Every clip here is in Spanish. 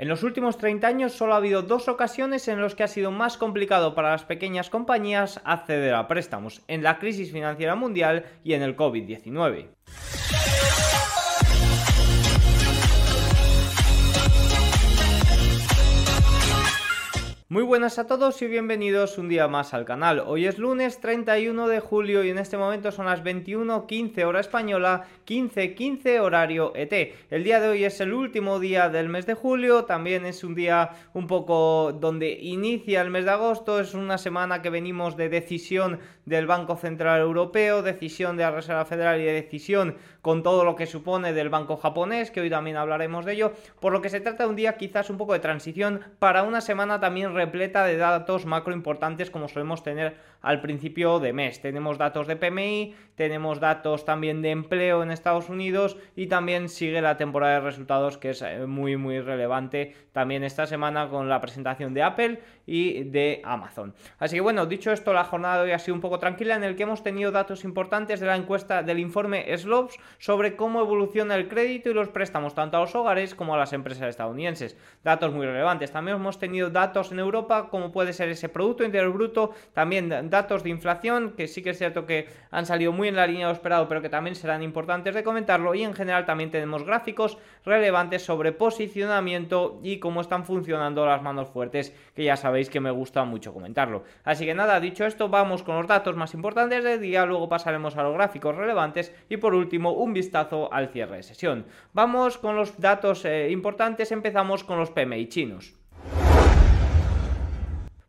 En los últimos 30 años solo ha habido dos ocasiones en las que ha sido más complicado para las pequeñas compañías acceder a préstamos, en la crisis financiera mundial y en el COVID-19. Muy buenas a todos y bienvenidos un día más al canal. Hoy es lunes 31 de julio y en este momento son las 21.15 hora española, 15.15 horario ET. El día de hoy es el último día del mes de julio, también es un día un poco donde inicia el mes de agosto, es una semana que venimos de decisión del Banco Central Europeo, decisión de la Reserva Federal y de decisión con todo lo que supone del Banco japonés, que hoy también hablaremos de ello, por lo que se trata de un día quizás un poco de transición para una semana también repleta de datos macro importantes como solemos tener al principio de mes. Tenemos datos de PMI, tenemos datos también de empleo en Estados Unidos y también sigue la temporada de resultados que es eh, muy muy relevante también esta semana con la presentación de Apple y de Amazon. Así que bueno, dicho esto, la jornada de hoy ha sido un poco tranquila en el que hemos tenido datos importantes de la encuesta del informe Slopes sobre cómo evoluciona el crédito y los préstamos tanto a los hogares como a las empresas estadounidenses. Datos muy relevantes. También hemos tenido datos en Europa como puede ser ese Producto Interior Bruto, también datos de inflación que sí que es cierto que han salido muy en la línea de lo esperado pero que también serán importantes de comentarlo y en general también tenemos gráficos relevantes sobre posicionamiento y cómo están funcionando las manos fuertes que ya sabéis que me gusta mucho comentarlo. Así que nada, dicho esto vamos con los datos más importantes del día, luego pasaremos a los gráficos relevantes y por último un vistazo al cierre de sesión. Vamos con los datos eh, importantes, empezamos con los PMI chinos.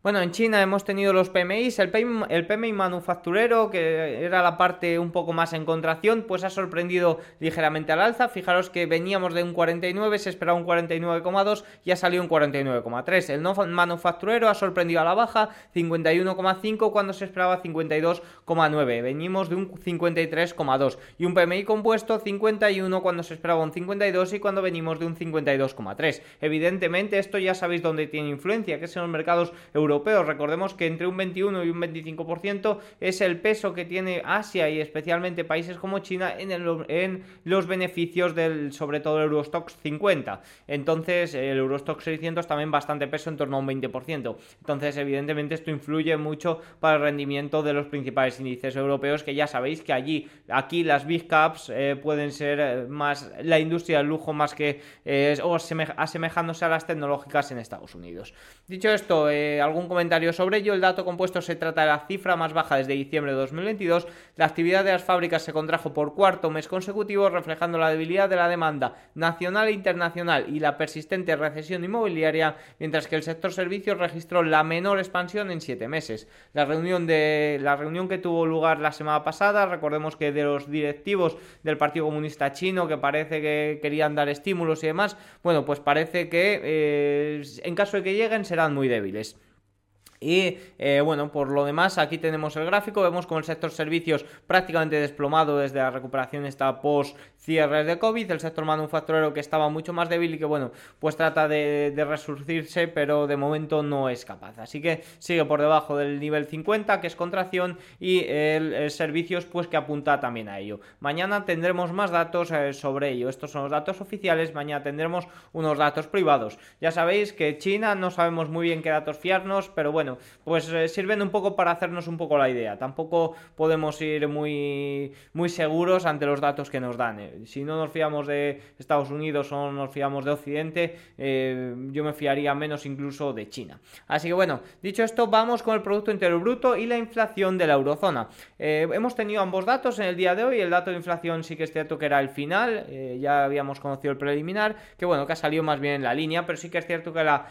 Bueno, en China hemos tenido los PMIs, el PMI, el PMI, manufacturero, que era la parte un poco más en contracción, pues ha sorprendido ligeramente al alza. Fijaros que veníamos de un 49, se esperaba un 49,2 y ha salido un 49,3. El no manufacturero ha sorprendido a la baja, 51,5 cuando se esperaba 52,9. Venimos de un 53,2 y un PMI compuesto 51 cuando se esperaba un 52 y cuando venimos de un 52,3. Evidentemente esto ya sabéis dónde tiene influencia, que es en los mercados europeos Recordemos que entre un 21 y un 25% es el peso que tiene Asia y especialmente países como China en, en los beneficios del, sobre todo el Eurostox 50. Entonces, el Eurostox 600 también bastante peso, en torno a un 20%. Entonces, evidentemente, esto influye mucho para el rendimiento de los principales índices europeos, que ya sabéis que allí, aquí las big caps eh, pueden ser eh, más la industria del lujo más que eh, o asemejándose a las tecnológicas en Estados Unidos. Dicho esto, algún un comentario sobre ello. El dato compuesto se trata de la cifra más baja desde diciembre de 2022. La actividad de las fábricas se contrajo por cuarto mes consecutivo, reflejando la debilidad de la demanda nacional e internacional y la persistente recesión inmobiliaria, mientras que el sector servicios registró la menor expansión en siete meses. La reunión, de, la reunión que tuvo lugar la semana pasada, recordemos que de los directivos del Partido Comunista Chino, que parece que querían dar estímulos y demás, bueno, pues parece que eh, en caso de que lleguen serán muy débiles. Y eh, bueno, por lo demás, aquí tenemos el gráfico, vemos como el sector servicios prácticamente desplomado desde la recuperación esta post cierres de COVID, el sector manufacturero que estaba mucho más débil y que bueno, pues trata de, resurgirse, pero de momento no es capaz. Así que sigue por debajo del nivel 50, que es contracción, y el, servicios pues que apunta también a ello. Mañana tendremos más datos eh, sobre ello. Estos son los datos oficiales, mañana tendremos unos datos privados. Ya sabéis que China no sabemos muy bien qué datos fiarnos, pero bueno, pues eh, sirven un poco para hacernos un poco la idea. Tampoco podemos ir muy, muy seguros ante los datos que nos dan. Eh. Si no nos fiamos de Estados Unidos o nos fiamos de Occidente, eh, yo me fiaría menos incluso de China. Así que bueno, dicho esto, vamos con el Producto Interior Bruto y la inflación de la eurozona. hemos tenido ambos datos en el día de hoy. El dato de inflación sí que es cierto que era el final, ya habíamos conocido el preliminar, que bueno, que ha salido más bien en la línea, pero sí que es cierto que la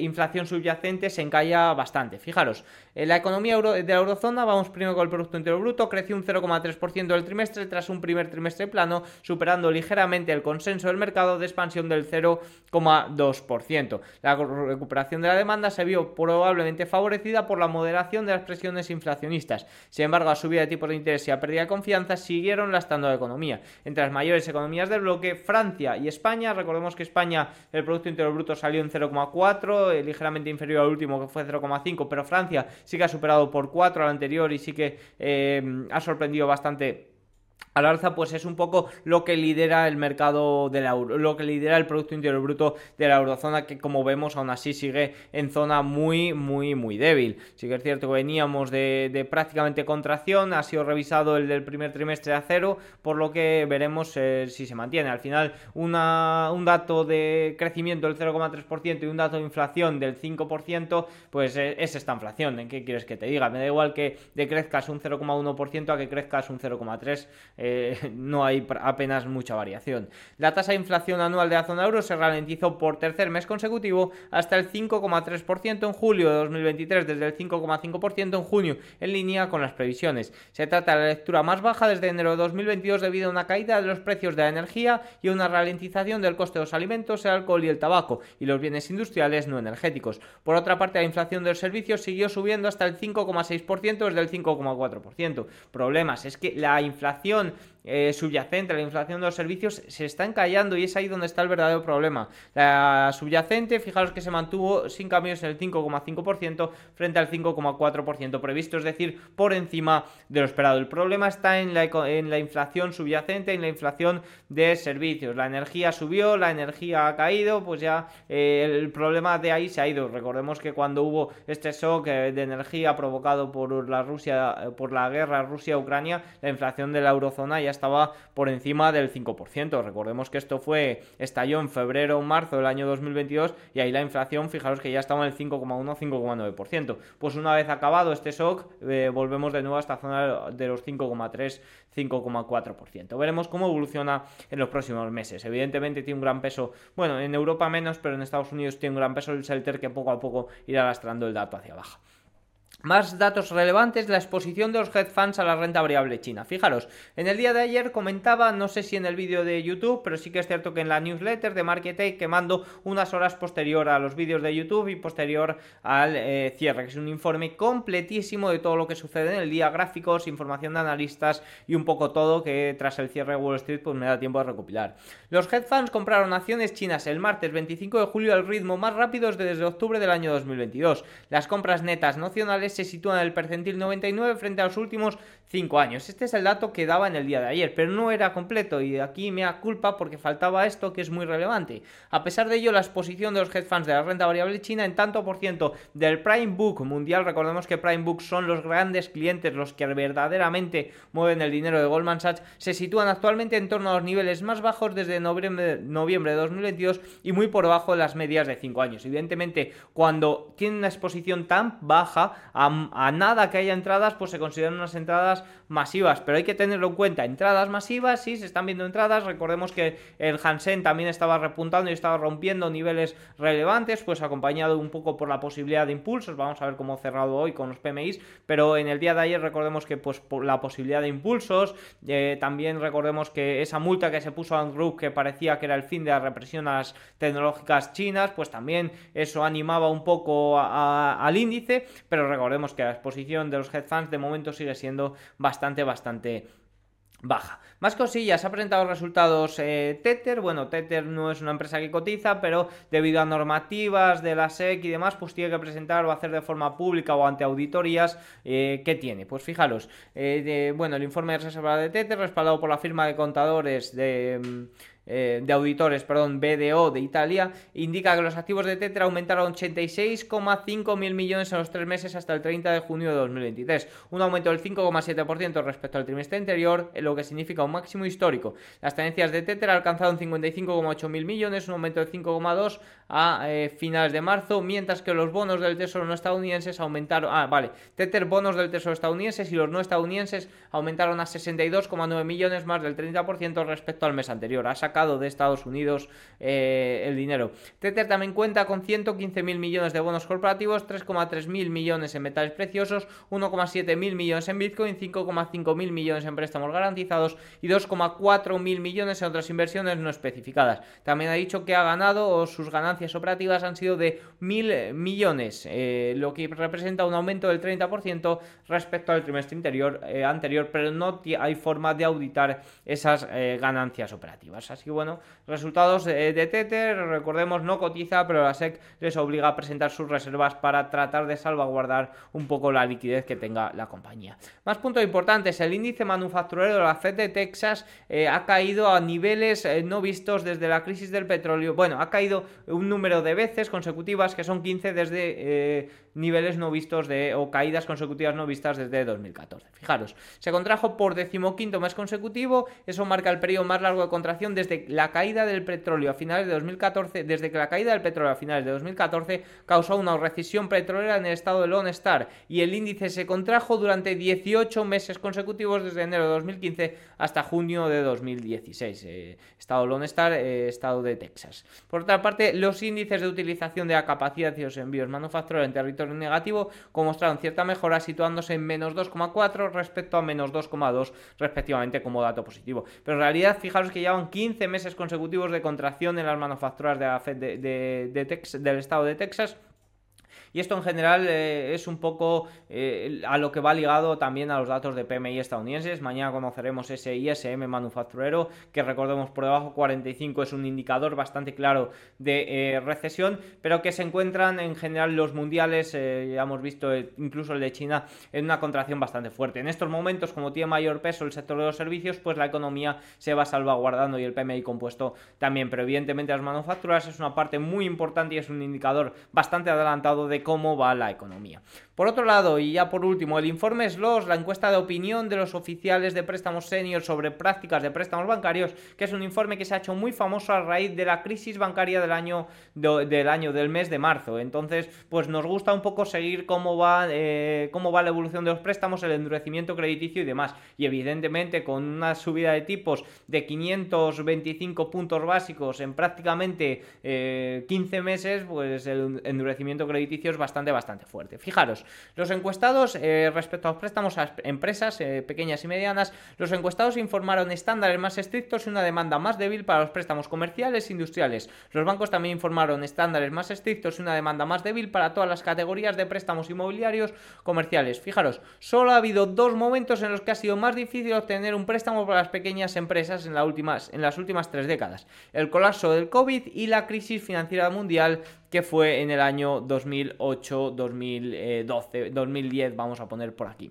inflación subyacente se encalla bastante Fijaros, en la economía de la eurozona, vamos primero con el Producto Interior Bruto, creció un 0,3% del trimestre tras un primer trimestre plano, superando ligeramente el consenso del mercado de expansión del 0,2%. La recuperación de la demanda se vio probablemente favorecida por la moderación de las presiones inflacionistas. Sin embargo, la subida de tipos de interés y la pérdida de confianza siguieron lastrando la economía. Entre las mayores economías del bloque, Francia y España, recordemos que España el Producto Interior Bruto salió en 0,4, eh, ligeramente inferior al último que fue 0,5 pero Francia sí que ha superado por 4 al anterior y sí que eh, ha sorprendido bastante al alza, pues es un poco lo que lidera el mercado del euro, lo que lidera el Producto Interior Bruto de la eurozona, que como vemos aún así sigue en zona muy, muy, muy débil. Sí que es cierto que veníamos de, prácticamente contracción, ha sido revisado el del primer trimestre a cero, por lo que veremos eh, si se mantiene. Al final, una, un dato de crecimiento del 0,3% y un dato de inflación del 5%, pues eh, es esta inflación. ¿En qué quieres que te diga? Me da igual que decrezcas un 0,1% a que crezcas un 0,3%. Eh, no hay apenas mucha variación. La tasa de inflación anual de la zona euro se ralentizó por tercer mes consecutivo hasta el 5,3% en julio de 2023, desde el 5,5% en junio, en línea con las previsiones. Se trata de la lectura más baja desde enero de 2022 debido a una caída de los precios de la energía y una ralentización del coste de los alimentos, el alcohol y el tabaco, y los bienes industriales no energéticos. Por otra parte, la inflación de los servicios siguió subiendo hasta el 5,6% desde el 5,4%. Problemas, es que la inflación done eh, subyacente, la inflación de los servicios, se está encallando y es ahí donde está el verdadero problema. La subyacente, fijaros que se mantuvo sin cambios en el 5,5% frente al 5,4% previsto, es decir, por encima de lo esperado. El problema está en la, en la inflación subyacente, en la inflación de servicios. La energía subió, la energía ha caído, pues ya eh, el problema de ahí se ha ido. Recordemos que cuando hubo este shock eh, de energía provocado por la Rusia, por la guerra Rusia-Ucrania, la inflación de la eurozona ya estaba por encima del 5%. Recordemos que esto fue estalló en febrero o marzo del año 2022 y ahí la inflación, fijaros que ya estaba en el 5,1-5,9%. Pues una vez acabado este shock, eh, volvemos de nuevo a esta zona de los 5,3 5,4%. Veremos cómo evoluciona en los próximos meses. Evidentemente tiene un gran peso, bueno, en Europa menos, pero en Estados Unidos tiene un gran peso el Selter que poco a poco irá lastrando el dato hacia abajo. Más datos relevantes, la exposición de los hedge funds a la renta variable china. Fijaros, en el día de ayer comentaba, no sé si en el vídeo de YouTube, pero sí que es cierto que en la newsletter de Market que mando unas horas posterior a los vídeos de YouTube y posterior al eh, cierre, que es un informe completísimo de todo lo que sucede en el día, gráficos, información de analistas y un poco todo que tras el cierre de Wall Street pues me da tiempo de recopilar. Los hedge funds compraron acciones chinas el martes 25 de julio al ritmo más rápido desde octubre del año 2022. Las compras netas nacionales se sitúan en el percentil 99 frente a los últimos 5 años. Este es el dato que daba en el día de ayer, pero no era completo y aquí me da culpa porque faltaba esto que es muy relevante. A pesar de ello, la exposición de los hedge funds de la renta variable china en tanto por ciento del Prime Book mundial, recordemos que Prime Book son los grandes clientes, los que verdaderamente mueven el dinero de Goldman Sachs, se sitúan actualmente en torno a los niveles más bajos desde noviembre, noviembre de 2022 y muy por debajo de las medias de 5 años. Evidentemente, cuando tienen una exposición tan baja, a, nada que haya entradas, pues se consideran unas entradas más masivas, pero hay que tenerlo en cuenta, entradas masivas, sí, se están viendo entradas, recordemos que el Hansen también estaba repuntando y estaba rompiendo niveles relevantes, pues acompañado un poco por la posibilidad de impulsos, vamos a ver cómo ha cerrado hoy con los PMIs, pero en el día de ayer recordemos que pues por la posibilidad de impulsos, eh, también recordemos que esa multa que se puso a Group que parecía que era el fin de la represión a las tecnológicas chinas, pues también eso animaba un poco al índice, pero recordemos que la exposición de los hedge funds de momento sigue siendo bastante, bastante baja. Más cosillas, ha presentado resultados eh, Tether, bueno, Tether no es una empresa que cotiza, pero debido a normativas de la SEC y demás, pues tiene que presentar o hacer de forma pública o ante auditorías, eh, ¿qué tiene? Pues fijaros, eh, bueno, el informe de reserva de Tether, respaldado por la firma de contadores de... Eh, de auditores, perdón, BDO de Italia, indica que los activos de Tetra aumentaron 86,5 mil millones en los tres meses hasta el 30 de junio de 2023, un aumento del 5,7% respecto al trimestre anterior, lo que significa un máximo histórico. Las tenencias de Tetra alcanzaron 55,8 mil millones, un aumento del 5,2 a eh, finales de marzo, mientras que los bonos del Tesoro no estadounidenses aumentaron, ah, vale, Tether bonos del Tesoro estadounidenses y los no estadounidenses aumentaron a 62,9 millones más del 30% respecto al mes anterior. Ha sacado de Estados Unidos eh, el dinero. Tether también cuenta con 115 mil millones de bonos corporativos, 3,3 mil millones en metales preciosos, 1,7 mil millones en Bitcoin, 5,5 mil millones en préstamos garantizados y 2,4 mil millones en otras inversiones no especificadas. También ha dicho que ha ganado o sus ganancias operativas han sido de mil millones, eh, lo que representa un aumento del 30% respecto al trimestre interior, eh, anterior, pero no hay forma de auditar esas ganancias operativas. Así que bueno, resultados de, Tether, recordemos, no cotiza, pero la SEC les obliga a presentar sus reservas para tratar de salvaguardar un poco la liquidez que tenga la compañía. Más puntos importantes, el índice manufacturero de la Fed de Texas eh, ha caído a niveles eh, no vistos desde la crisis del petróleo. Bueno, ha caído un número de veces consecutivas que son 15 desde eh, niveles no vistos de o caídas consecutivas no vistas desde 2014. Fijaros, se contrajo por decimoquinto mes consecutivo, eso marca el periodo más largo de contracción desde la caída del petróleo a finales de 2014, desde que la caída del petróleo a finales de 2014 causó una recesión petrolera en el estado de Lone Star y el índice se contrajo durante 18 meses consecutivos desde enero de 2015 hasta junio de 2016. Eh, estado Lone Star, eh, estado de Texas. Por otra parte, los índices de utilización de la capacidad de los envíos manufactureros en territorio negativo mostraron cierta mejora situándose en menos 2,4 respecto a menos 2,2 respectivamente como dato positivo. Pero en realidad fijaros que llevan 15 meses consecutivos de contracción en las manufacturas de la Fed del estado de Texas y esto en general eh, es un poco eh, a lo que va ligado también a los datos de PMI estadounidenses. Mañana conoceremos ese ISM manufacturero, que recordemos por debajo 45 es un indicador bastante claro de eh, recesión, pero que se encuentran en general los mundiales, ya hemos visto incluso el de China, en una contracción bastante fuerte. En estos momentos, como tiene mayor peso el sector de los servicios, pues la economía se va salvaguardando y el PMI compuesto también, pero evidentemente las manufacturas es una parte muy importante y es un indicador bastante adelantado de cómo va la economía. Por otro lado, y ya por último, el informe SLOS, la encuesta de opinión de los oficiales de préstamos senior sobre prácticas de préstamos bancarios, que es un informe que se ha hecho muy famoso a raíz de la crisis bancaria del año, del, año del mes de marzo. Entonces, pues nos gusta un poco seguir cómo va, eh, cómo va la evolución de los préstamos, el endurecimiento crediticio y demás. Y evidentemente, con una subida de tipos de 525 puntos básicos en prácticamente 15 eh, meses, pues el endurecimiento crediticio es bastante, bastante fuerte. Fijaros, los encuestados, eh, respecto a los préstamos a empresas eh, pequeñas y medianas, los encuestados informaron estándares más estrictos y una demanda más débil para los préstamos comerciales e industriales. Los bancos también informaron estándares más estrictos y una demanda más débil para todas las categorías de préstamos inmobiliarios comerciales. Fijaros, solo ha habido dos momentos en los que ha sido más difícil obtener un préstamo para las pequeñas empresas en, en las últimas tres décadas. El colapso del COVID y la crisis financiera mundial que fue en el año 2008, 2012, 2010, vamos a poner por aquí.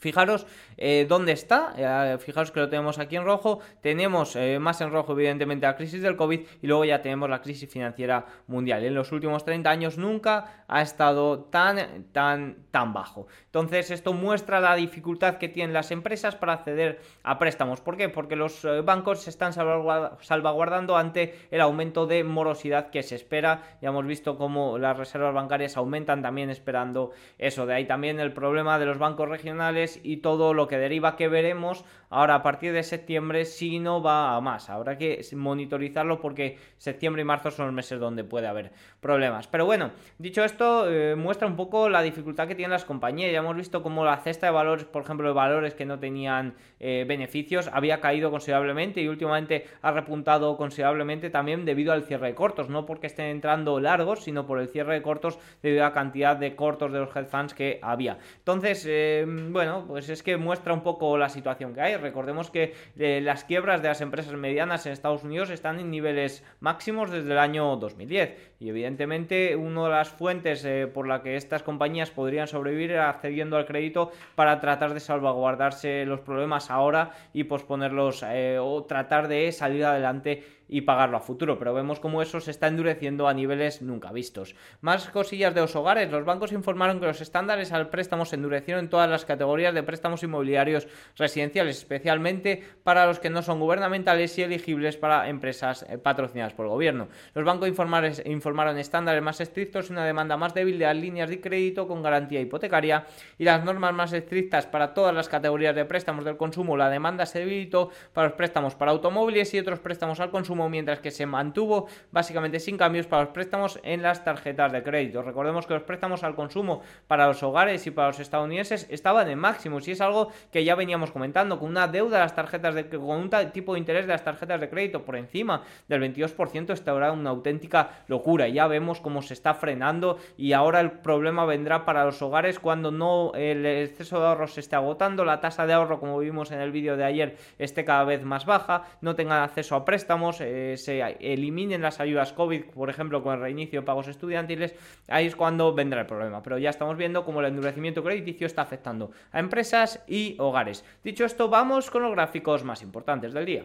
Fijaros eh, dónde está, eh, fijaros que lo tenemos aquí en rojo, tenemos eh, más en rojo evidentemente la crisis del COVID y luego ya tenemos la crisis financiera mundial. En los últimos 30 años nunca ha estado tan, tan, tan bajo. Entonces esto muestra la dificultad que tienen las empresas para acceder a préstamos. ¿Por qué? Porque los bancos se están salvaguardando ante el aumento de morosidad que se espera. Ya hemos visto cómo las reservas bancarias aumentan también esperando eso. De ahí también el problema de los bancos regionales y todo lo que deriva que veremos ahora a partir de septiembre si no va a más. Habrá que monitorizarlo porque septiembre y marzo son los meses donde puede haber problemas. Pero bueno, dicho esto, eh, muestra un poco la dificultad que tienen las compañías. Ya hemos visto cómo la cesta de valores, por ejemplo, de valores que no tenían eh, beneficios, había caído considerablemente y últimamente ha repuntado considerablemente también debido al cierre de cortos. No porque estén entrando largos, sino por el cierre de cortos debido a la cantidad de cortos de los head funds que había. Entonces, eh, bueno, pues es que muestra un poco la situación que hay. Recordemos que eh, las quiebras de las empresas medianas en Estados Unidos están en niveles máximos desde el año 2010 y evidentemente una de las fuentes eh, por la que estas compañías podrían sobrevivir era accediendo al crédito para tratar de salvaguardarse los problemas ahora y posponerlos eh, o tratar de salir adelante y pagarlo a futuro, pero vemos como eso se está endureciendo a niveles nunca vistos. Más cosillas de los hogares, los bancos informaron que los estándares al préstamo se endurecieron en todas las categorías de préstamos inmobiliarios residenciales, especialmente para los que no son gubernamentales y elegibles para empresas eh, patrocinadas por el gobierno. Los bancos informaron estándares más estrictos y una demanda más débil de las líneas de crédito con garantía hipotecaria y las normas más estrictas para todas las categorías de préstamos del consumo. La demanda se debilitó para los préstamos para automóviles y otros préstamos al consumo mientras que se mantuvo básicamente sin cambios para los préstamos en las tarjetas de crédito. Recordemos que los préstamos al consumo para los hogares y para los estadounidenses estaban en máximos y es algo que ya veníamos comentando, con una deuda de las tarjetas de con un tipo de interés de las tarjetas de crédito por encima del 22%, está ahora una auténtica locura. Ya vemos cómo se está frenando y ahora el problema vendrá para los hogares cuando no el exceso de ahorro se esté agotando, la tasa de ahorro, como vimos en el vídeo de ayer, esté cada vez más baja, no tengan acceso a préstamos, eh, se eliminen las ayudas COVID, por ejemplo, con el reinicio de pagos estudiantiles, ahí es cuando vendrá el problema. Pero ya estamos viendo cómo el endurecimiento crediticio está afectando a empresas y hogares. Dicho esto, vamos con los gráficos más importantes del día.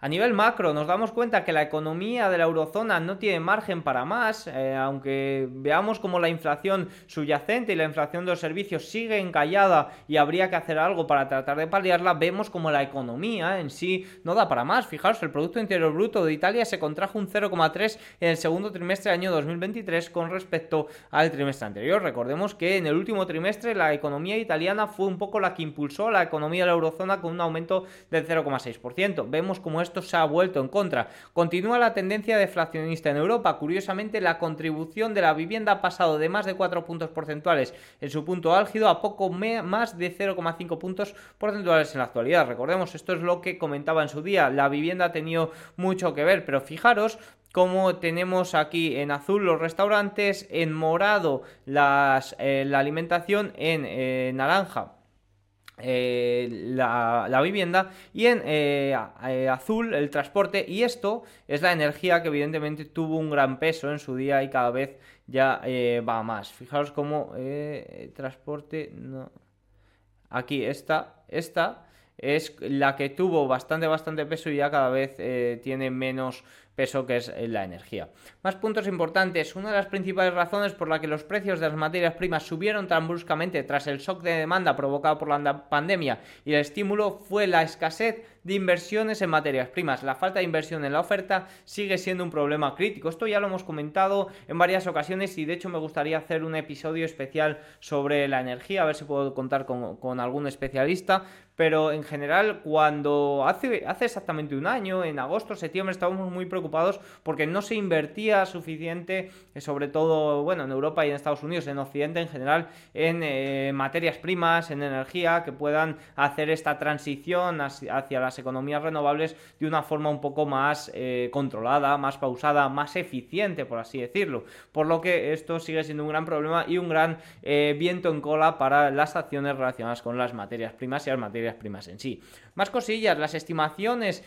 A nivel macro nos damos cuenta que la economía de la eurozona no tiene margen para más, eh, aunque veamos como la inflación subyacente y la inflación de los servicios sigue encallada y habría que hacer algo para tratar de paliarla, vemos como la economía en sí no da para más. Fijaros, el Producto Interior Bruto de Italia se contrajo un 0,3 en el segundo trimestre del año 2023 con respecto al trimestre anterior. Recordemos que en el último trimestre la economía italiana fue un poco la que impulsó la economía de la eurozona con un aumento del 0,6%. Vemos como esto se ha vuelto en contra. Continúa la tendencia deflacionista en Europa. Curiosamente, la contribución de la vivienda ha pasado de más de 4 puntos porcentuales en su punto álgido a poco más de 0,5 puntos porcentuales en la actualidad. Recordemos, esto es lo que comentaba en su día. La vivienda ha tenido mucho que ver, pero fijaros como tenemos aquí en azul los restaurantes, en morado eh, la alimentación, en eh, naranja eh, la, vivienda y en eh, eh, azul el transporte. Y esto es la energía que evidentemente tuvo un gran peso en su día y cada vez ya va más. Fijaros cómo transporte no. Aquí esta esta es la que tuvo bastante bastante peso y ya cada vez tiene menos peso que es la energía. Más puntos importantes. Una de las principales razones por la que los precios de las materias primas subieron tan bruscamente tras el shock de demanda provocado por la pandemia y el estímulo fue la escasez de inversiones en materias primas. La falta de inversión en la oferta sigue siendo un problema crítico. Esto ya lo hemos comentado en varias ocasiones y de hecho me gustaría hacer un episodio especial sobre la energía, a ver si puedo contar con, algún especialista. Pero en general, cuando hace, hace exactamente un año, en agosto, septiembre, estábamos muy preocupados porque no se invertía suficiente, eh, sobre todo, bueno, en Europa y en Estados Unidos, en Occidente en general, en eh, materias primas, en energía, que puedan hacer esta transición hacia las economías renovables de una forma un poco más eh, controlada, más pausada, más eficiente, por así decirlo. Por lo que esto sigue siendo un gran problema y un gran viento en cola para las acciones relacionadas con las materias primas y las materias primas en sí. Más cosillas, las estimaciones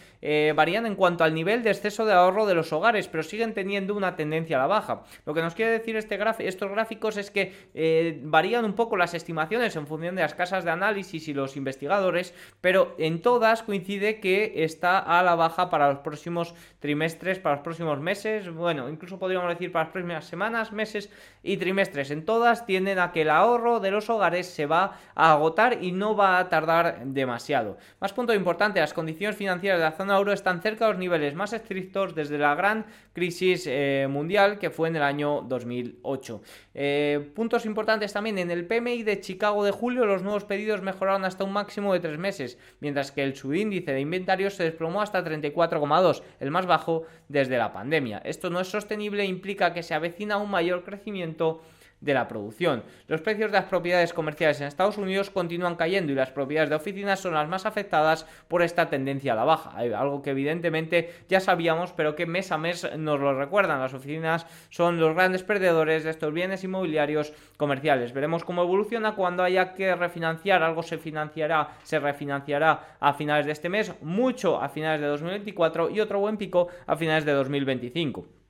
varían en cuanto al nivel de exceso de ahorro de los hogares, pero siguen teniendo una tendencia a la baja. Lo que nos quiere decir este estos gráficos es que eh, varían un poco las estimaciones en función de las casas de análisis y los investigadores, pero en todas coincide que está a la baja para los próximos trimestres, para los próximos meses, bueno, incluso podríamos decir para las próximas semanas, meses y trimestres. En todas tienden a que el ahorro de los hogares se va a agotar y no va a tardar demasiado. Más punto importante, las condiciones financieras de la zona euro están cerca de los niveles más estrictos de desde la gran crisis eh, mundial que fue en el año 2008. Eh, puntos importantes también, en el PMI de Chicago de julio los nuevos pedidos mejoraron hasta un máximo de tres meses, mientras que el subíndice de inventarios se desplomó hasta 34,2, el más bajo desde la pandemia. Esto no es sostenible e implica que se avecina un mayor crecimiento de la producción. Los precios de las propiedades comerciales en Estados Unidos continúan cayendo y las propiedades de oficinas son las más afectadas por esta tendencia a la baja, algo que evidentemente ya sabíamos, pero que mes a mes nos lo recuerdan. Las oficinas son los grandes perdedores de estos bienes inmobiliarios comerciales. Veremos cómo evoluciona cuando haya que refinanciar, algo se financiará, se refinanciará a finales de este mes, mucho a finales de 2024 y otro buen pico a finales de 2025.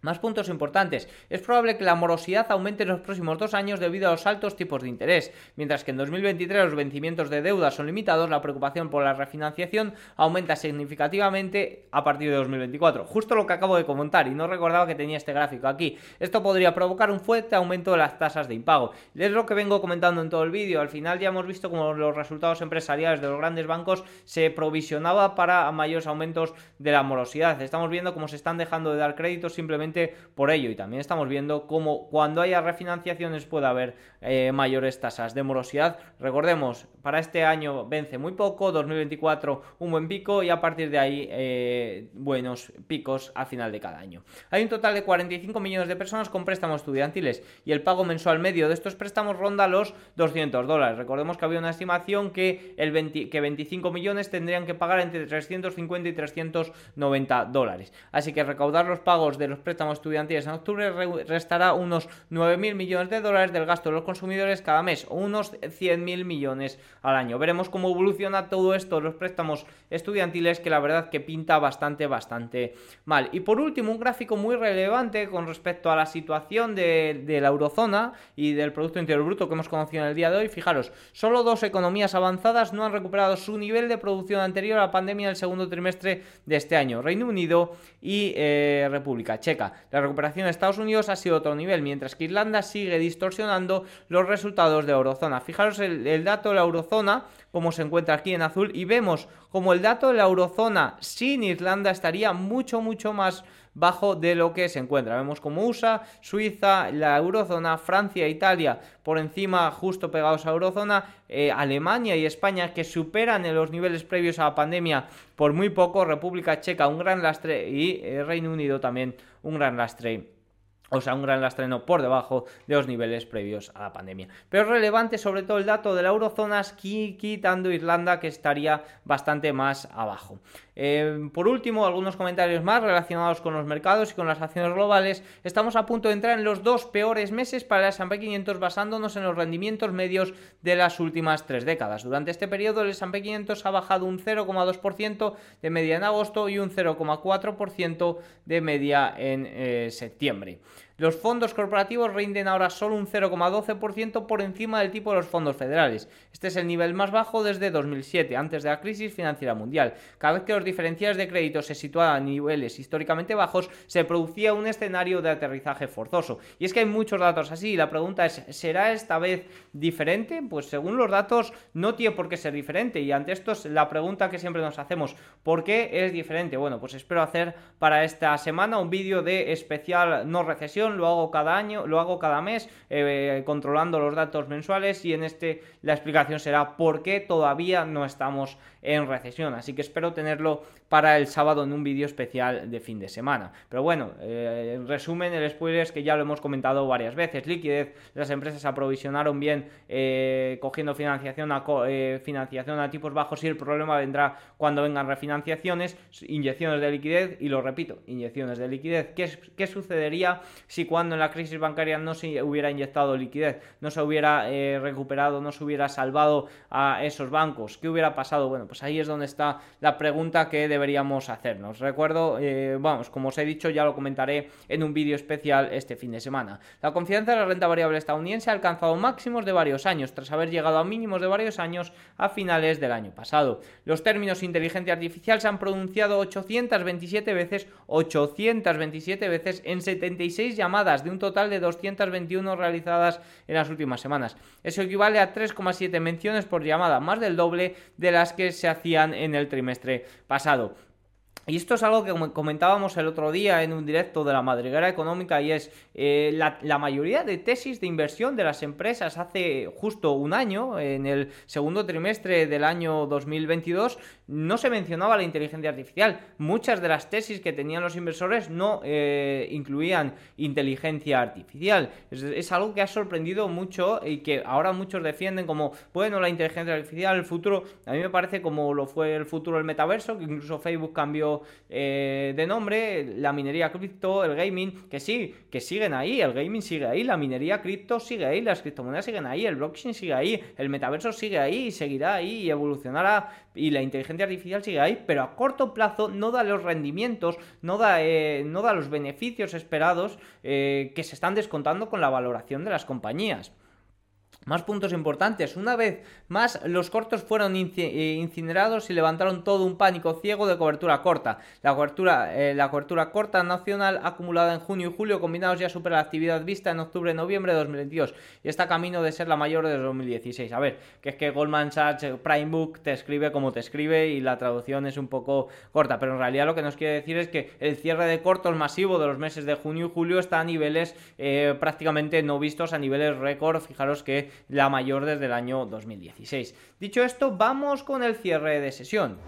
Más puntos importantes. Es probable que la morosidad aumente en los próximos dos años debido a los altos tipos de interés. Mientras que en 2023 los vencimientos de deuda son limitados, la preocupación por la refinanciación aumenta significativamente a partir de 2024. Justo lo que acabo de comentar y no recordaba que tenía este gráfico aquí. Esto podría provocar un fuerte aumento de las tasas de impago. Es lo que vengo comentando en todo el vídeo. Al final ya hemos visto como los resultados empresariales de los grandes bancos se provisionaba para mayores aumentos de la morosidad. Estamos viendo cómo se están dejando de dar créditos simplemente por ello. Y también estamos viendo cómo cuando haya refinanciaciones puede haber eh, mayores tasas de morosidad. Recordemos, para este año vence muy poco, 2024 un buen pico y a partir de ahí eh, buenos picos a final de cada año. Hay un total de 45 millones de personas con préstamos estudiantiles y el pago mensual medio de estos préstamos ronda los 200 dólares. Recordemos que había una estimación que, el que 25 millones tendrían que pagar entre 350 y 390 dólares. Así que recaudar los pagos de los préstamos estudiantiles en octubre restará unos 9.000 millones de dólares del gasto de los consumidores cada mes o unos 100.000 millones al año. Veremos cómo evoluciona todo esto, los préstamos estudiantiles, que la verdad que pinta bastante, bastante mal. Y por último, un gráfico muy relevante con respecto a la situación de, de la eurozona y del Producto Interior Bruto que hemos conocido en el día de hoy. Fijaros, solo dos economías avanzadas no han recuperado su nivel de producción anterior a la pandemia del segundo trimestre de este año, Reino Unido y eh, República Checa. La recuperación de Estados Unidos ha sido otro nivel, mientras que Irlanda sigue distorsionando los resultados de eurozona. Fijaros el, dato de la eurozona, como se encuentra aquí en azul, y vemos como el dato de la eurozona sin Irlanda estaría mucho, mucho más bajo de lo que se encuentra. Vemos como USA, Suiza, la eurozona, Francia, Italia por encima, justo pegados a eurozona, eh, Alemania y España que superan en los niveles previos a la pandemia por muy poco, República Checa un gran lastre y eh, Reino Unido también un gran lastre o sea, un gran lastreno por debajo de los niveles previos a la pandemia. Pero es relevante sobre todo el dato de la eurozona, quitando Irlanda, que estaría bastante más abajo. Eh, por último, algunos comentarios más relacionados con los mercados y con las acciones globales. Estamos a punto de entrar en los dos peores meses para el S&P 500 basándonos en los rendimientos medios de las últimas tres décadas. Durante este periodo el S&P 500 ha bajado un 0,2% de media en agosto y un 0,4% de media en eh, septiembre. Los fondos corporativos rinden ahora solo un 0,12% por encima del tipo de los fondos federales. Este es el nivel más bajo desde 2007, antes de la crisis financiera mundial. Cada vez que los diferenciales de crédito se situaban a niveles históricamente bajos, se producía un escenario de aterrizaje forzoso. Y es que hay muchos datos así. La pregunta es, ¿será esta vez diferente? Pues según los datos, no tiene por qué ser diferente. Y ante esto es la pregunta que siempre nos hacemos, ¿por qué es diferente? Bueno, pues espero hacer para esta semana un vídeo de especial no recesión lo hago cada año, lo hago cada mes, eh, controlando los datos mensuales y en este la explicación será por qué todavía no estamos en recesión. Así que espero tenerlo para el sábado en un vídeo especial de fin de semana. Pero bueno, eh, en resumen, el spoiler es que ya lo hemos comentado varias veces. Liquidez, las empresas aprovisionaron bien eh, cogiendo financiación a, financiación a tipos bajos y el problema vendrá cuando vengan refinanciaciones, inyecciones de liquidez y lo repito, inyecciones de liquidez. ¿Qué, sucedería si cuando en la crisis bancaria no se hubiera inyectado liquidez, no se hubiera eh, recuperado, no se hubiera salvado a esos bancos? ¿Qué hubiera pasado? Bueno, pues ahí es donde está la pregunta que deberíamos hacernos. Recuerdo, eh, vamos, como os he dicho, ya lo comentaré en un vídeo especial este fin de semana. La confianza de la renta variable estadounidense ha alcanzado máximos de varios años, tras haber llegado a mínimos de varios años a finales del año pasado. Los términos inteligencia artificial se han pronunciado 827 veces, 827 veces en 76 llamadas de un total de 221 realizadas en las últimas semanas. Eso equivale a 3,7 menciones por llamada, más del doble de las que se hacían en el trimestre pasado. Y esto es algo que comentábamos el otro día en un directo de la madriguera económica y es eh, la, mayoría de tesis de inversión de las empresas hace justo un año, en el segundo trimestre del año 2022, no se mencionaba la inteligencia artificial. Muchas de las tesis que tenían los inversores no eh, incluían inteligencia artificial. Es, algo que ha sorprendido mucho y que ahora muchos defienden como, bueno, la inteligencia artificial, el futuro, a mí me parece como lo fue el futuro del metaverso, que incluso Facebook cambió eh, de nombre, la minería cripto, el gaming, que sí, que siguen ahí, el gaming sigue ahí, la minería cripto sigue ahí, las criptomonedas siguen ahí, el blockchain sigue ahí, el metaverso sigue ahí y seguirá ahí y evolucionará y la inteligencia artificial sigue ahí, pero a corto plazo no da los rendimientos, no da, eh, no da los beneficios esperados eh, que se están descontando con la valoración de las compañías. Más puntos importantes. Una vez más, los cortos fueron eh, incinerados y levantaron todo un pánico ciego de cobertura corta. La cobertura, eh, la cobertura corta nacional acumulada en junio y julio combinados ya supera la actividad vista en octubre noviembre de 2022 y está camino de ser la mayor de 2016. A ver, que es que Goldman Sachs eh, Prime Book te escribe como te escribe y la traducción es un poco corta, pero en realidad lo que nos quiere decir es que el cierre de cortos masivo de los meses de junio y julio está a niveles prácticamente no vistos, a niveles récord. Fijaros que la mayor desde el año 2016. Dicho esto, vamos con el cierre de sesión.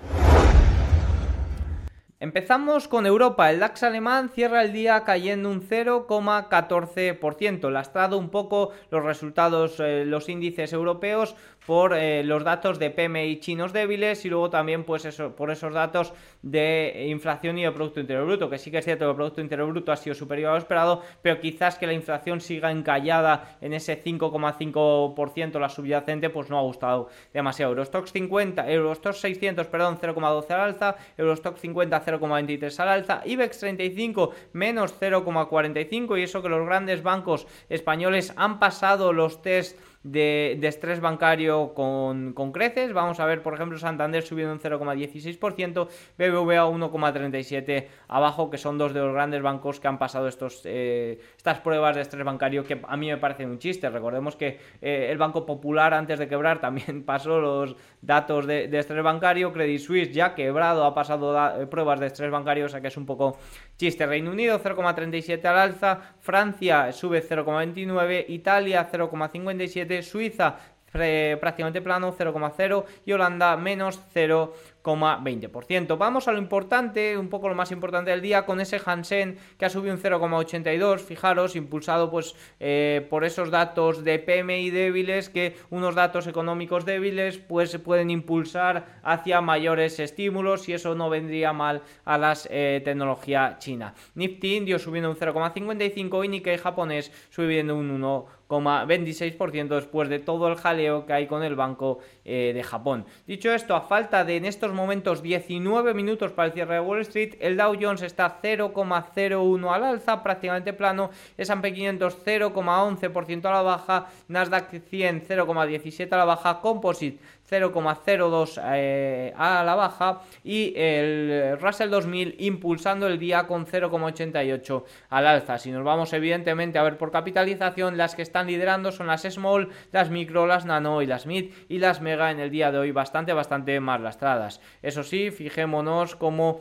Empezamos con Europa. El DAX alemán cierra el día cayendo un 0,14%. Lastrado un poco los resultados, eh, los índices europeos por eh, los datos de PMI chinos débiles y luego también pues eso, por esos datos de inflación y de Producto Interior Bruto, que sí que es cierto que el Producto Interior Bruto ha sido superior a lo esperado, pero quizás que la inflación siga encallada en ese 5,5% la subyacente, pues no ha gustado demasiado. Eurostox 50, Eurostox 600, perdón, 0,12 al alza, Eurostox 50 0,23 al alza, IBEX 35 menos 0,45 y eso que los grandes bancos españoles han pasado los test de, estrés bancario con, creces. Vamos a ver, por ejemplo, Santander subiendo un 0,16%, BBVA 1,37% abajo, que son dos de los grandes bancos que han pasado estos, eh, estas pruebas de estrés bancario que a mí me parecen un chiste. Recordemos que eh, el Banco Popular antes de quebrar también pasó los datos de, estrés bancario. Credit Suisse ya quebrado ha pasado pruebas de estrés bancario, o sea que es un poco chiste. Reino Unido 0,37 al alza, Francia sube 0,29, Italia 0,57 Suiza prácticamente plano 0,0 y Holanda menos 0,20%. Vamos a lo importante, un poco lo más importante del día, con ese Hansen que ha subido un 0,82, fijaros, impulsado pues eh, por esos datos de PMI débiles, que unos datos económicos débiles pues pueden impulsar hacia mayores estímulos y eso no vendría mal a las eh, tecnología china. Nifty indio subiendo un 0,55 y Nikkei japonés subiendo un 1 26% después de todo el jaleo que hay con el Banco eh, de Japón. Dicho esto, a falta de en estos momentos 19 minutos para el cierre de Wall Street, el Dow Jones está 0,01 al alza, prácticamente plano, S&P 500 0,11% a la baja, Nasdaq 100 0,17 a la baja, Composite 0,02 eh, a la baja y el Russell 2000 impulsando el día con 0,88 al alza. Si nos vamos evidentemente a ver por capitalización, las que están liderando son las small, las micro, las nano y las mid y las mega en el día de hoy bastante, bastante más lastradas. Eso sí, fijémonos como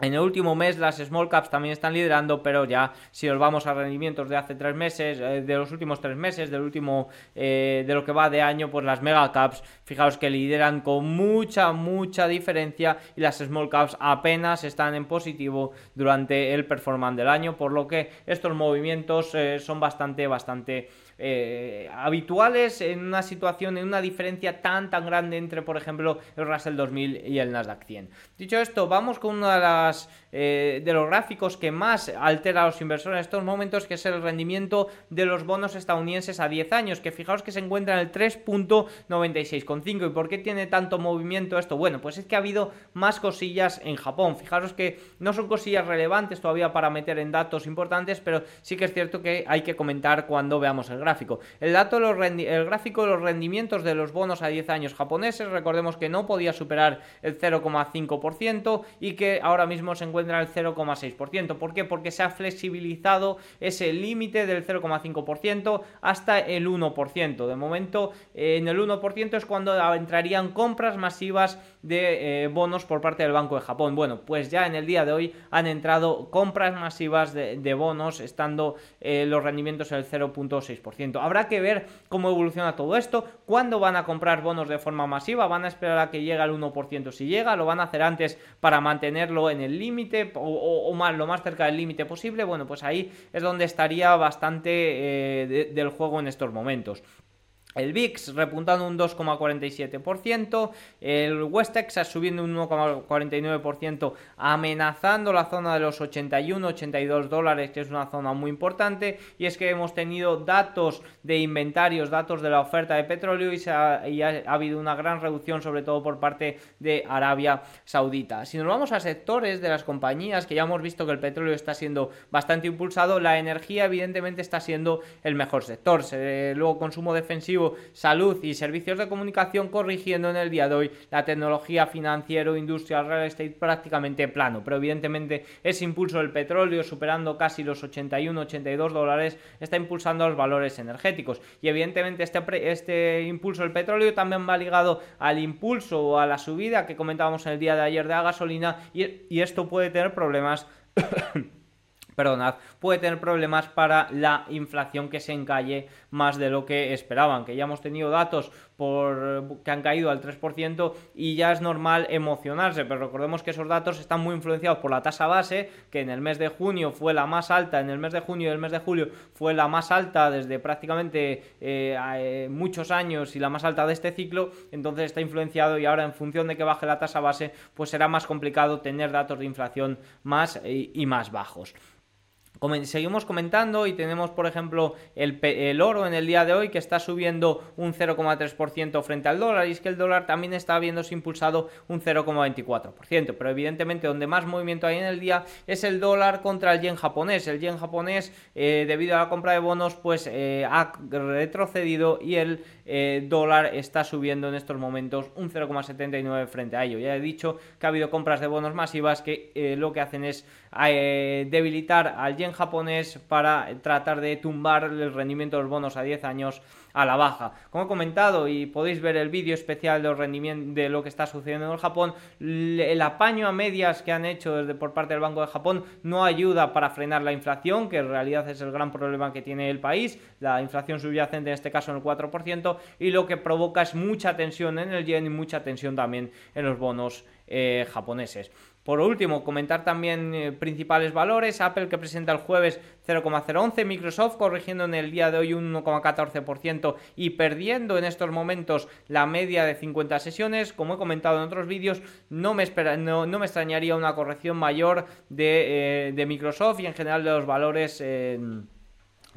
en el último mes las small caps también están liderando, pero ya si nos vamos a rendimientos de hace tres meses, eh, de los últimos tres meses, del último, eh, de lo que va de año, pues las mega caps, fijaos que lideran con mucha, mucha diferencia y las small caps apenas están en positivo durante el performance del año, por lo que estos movimientos eh, son bastante, bastante eh, habituales en una situación, en una diferencia tan tan grande entre, por ejemplo, el Russell 2000 y el Nasdaq 100. Dicho esto, vamos con uno de, las, eh, de los gráficos que más altera a los inversores en estos momentos, que es el rendimiento de los bonos estadounidenses a 10 años, que fijaos que se encuentra en el 3.96,5. ¿Y por qué tiene tanto movimiento esto? Bueno, pues es que ha habido más cosillas en Japón. Fijaros que no son cosillas relevantes todavía para meter en datos importantes, pero sí que es cierto que hay que comentar cuando veamos el gráfico El, gráfico de los rendimientos de los bonos a 10 años japoneses, recordemos que no podía superar el 0,5% y que ahora mismo se encuentra en el 0,6%. ¿Por qué? Porque se ha flexibilizado ese límite del 0,5% hasta el 1%. De momento, en el 1% es cuando entrarían compras masivas de eh, bonos por parte del Banco de Japón. Bueno, pues ya en el día de hoy han entrado compras masivas de, bonos, estando eh, los rendimientos en el 0,6%. Habrá que ver cómo evoluciona todo esto, cuándo van a comprar bonos de forma masiva, van a esperar a que llegue al 1% si llega, lo van a hacer antes para mantenerlo en el límite o, lo más cerca del límite posible. Bueno, pues ahí es donde estaría bastante eh, del juego en estos momentos. El VIX repuntando un 2,47%, el West Texas subiendo un 1,49%, amenazando la zona de los 81-82 dólares, que es una zona muy importante, y es que hemos tenido datos de inventarios, datos de la oferta de petróleo y, ha, ha, habido una gran reducción, sobre todo por parte de Arabia Saudita. Si nos vamos a sectores de las compañías, que ya hemos visto que el petróleo está siendo bastante impulsado, la energía evidentemente está siendo el mejor sector. luego consumo defensivo salud y servicios de comunicación, corrigiendo en el día de hoy la tecnología financiero, industrial, real estate prácticamente plano. Pero evidentemente ese impulso del petróleo superando casi los 81-82 dólares está impulsando los valores energéticos. Y evidentemente este, este impulso del petróleo también va ligado al impulso o a la subida que comentábamos en el día de ayer de la gasolina y, y esto puede tener problemas perdonad, puede tener problemas para la inflación que se encalle más de lo que esperaban, que ya hemos tenido datos por, que han caído al 3% y ya es normal emocionarse, pero recordemos que esos datos están muy influenciados por la tasa base, que en el mes de junio fue la más alta, en el mes de junio y el mes de julio fue la más alta desde prácticamente eh, eh, muchos años y la más alta de este ciclo, entonces está influenciado y ahora en función de que baje la tasa base, pues será más complicado tener datos de inflación más y más bajos. Seguimos comentando y tenemos, por ejemplo, el, oro en el día de hoy que está subiendo un 0,3% frente al dólar y es que el dólar también está viéndose impulsado un 0,24%, pero evidentemente donde más movimiento hay en el día es el dólar contra el yen japonés. El yen japonés, eh, debido a la compra de bonos, pues eh, ha retrocedido y el eh, dólar está subiendo en estos momentos un 0,79 frente a ello. Ya he dicho que ha habido compras de bonos masivas que eh, lo que hacen es eh, debilitar al yen japonés para tratar de tumbar el rendimiento de los bonos a 10 años a la baja. Como he comentado y podéis ver el vídeo especial de, rendimiento, de lo que está sucediendo en Japón, el apaño a medias que han hecho desde por parte del Banco de Japón no ayuda para frenar la inflación, que en realidad es el gran problema que tiene el país, la inflación subyacente en este caso en el 4%, y lo que provoca es mucha tensión en el yen y mucha tensión también en los bonos eh, japoneses. Por último, comentar también eh, principales valores. Apple que presenta el jueves 0,011, Microsoft corrigiendo en el día de hoy un 1,14% y perdiendo en estos momentos la media de 50 sesiones. Como he comentado en otros vídeos, no me, no, me extrañaría una corrección mayor de, eh, Microsoft y en general de los valores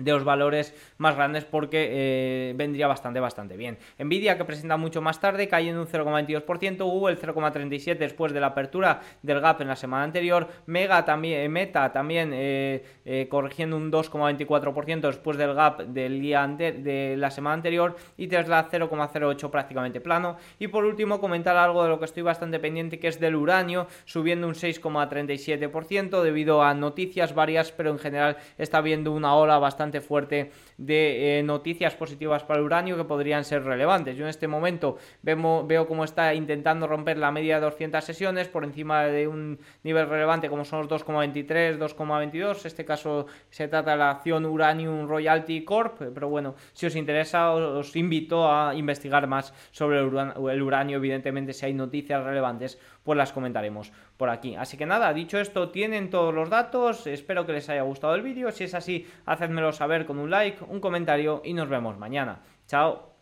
de los valores más grandes porque eh, vendría bastante, bastante bien. Nvidia que presenta mucho más tarde, cayendo un 0,22%, Google 0,37% después de la apertura del gap en la semana anterior, Mega también, eh, Meta también eh, corrigiendo un 2,24% después del gap del día de la semana anterior y Tesla 0,08% prácticamente plano. Y por último comentar algo de lo que estoy bastante pendiente que es del uranio, subiendo un 6,37% debido a noticias varias, pero en general está viendo una ola bastante fuerte de eh, noticias positivas para el uranio que podrían ser relevantes. Yo en este momento veo cómo está intentando romper la media de 200 sesiones por encima de un nivel relevante como son los 2,23, 2,22. En este caso se trata de la acción Uranium Royalty Corp. Pero bueno, si os interesa os, invito a investigar más sobre el uranio. Evidentemente si hay noticias relevantes pues las comentaremos por aquí. Así que nada, dicho esto, tienen todos los datos, espero que les haya gustado el vídeo, si es así, hacedmelo saber con un like, un comentario y nos vemos mañana. Chao.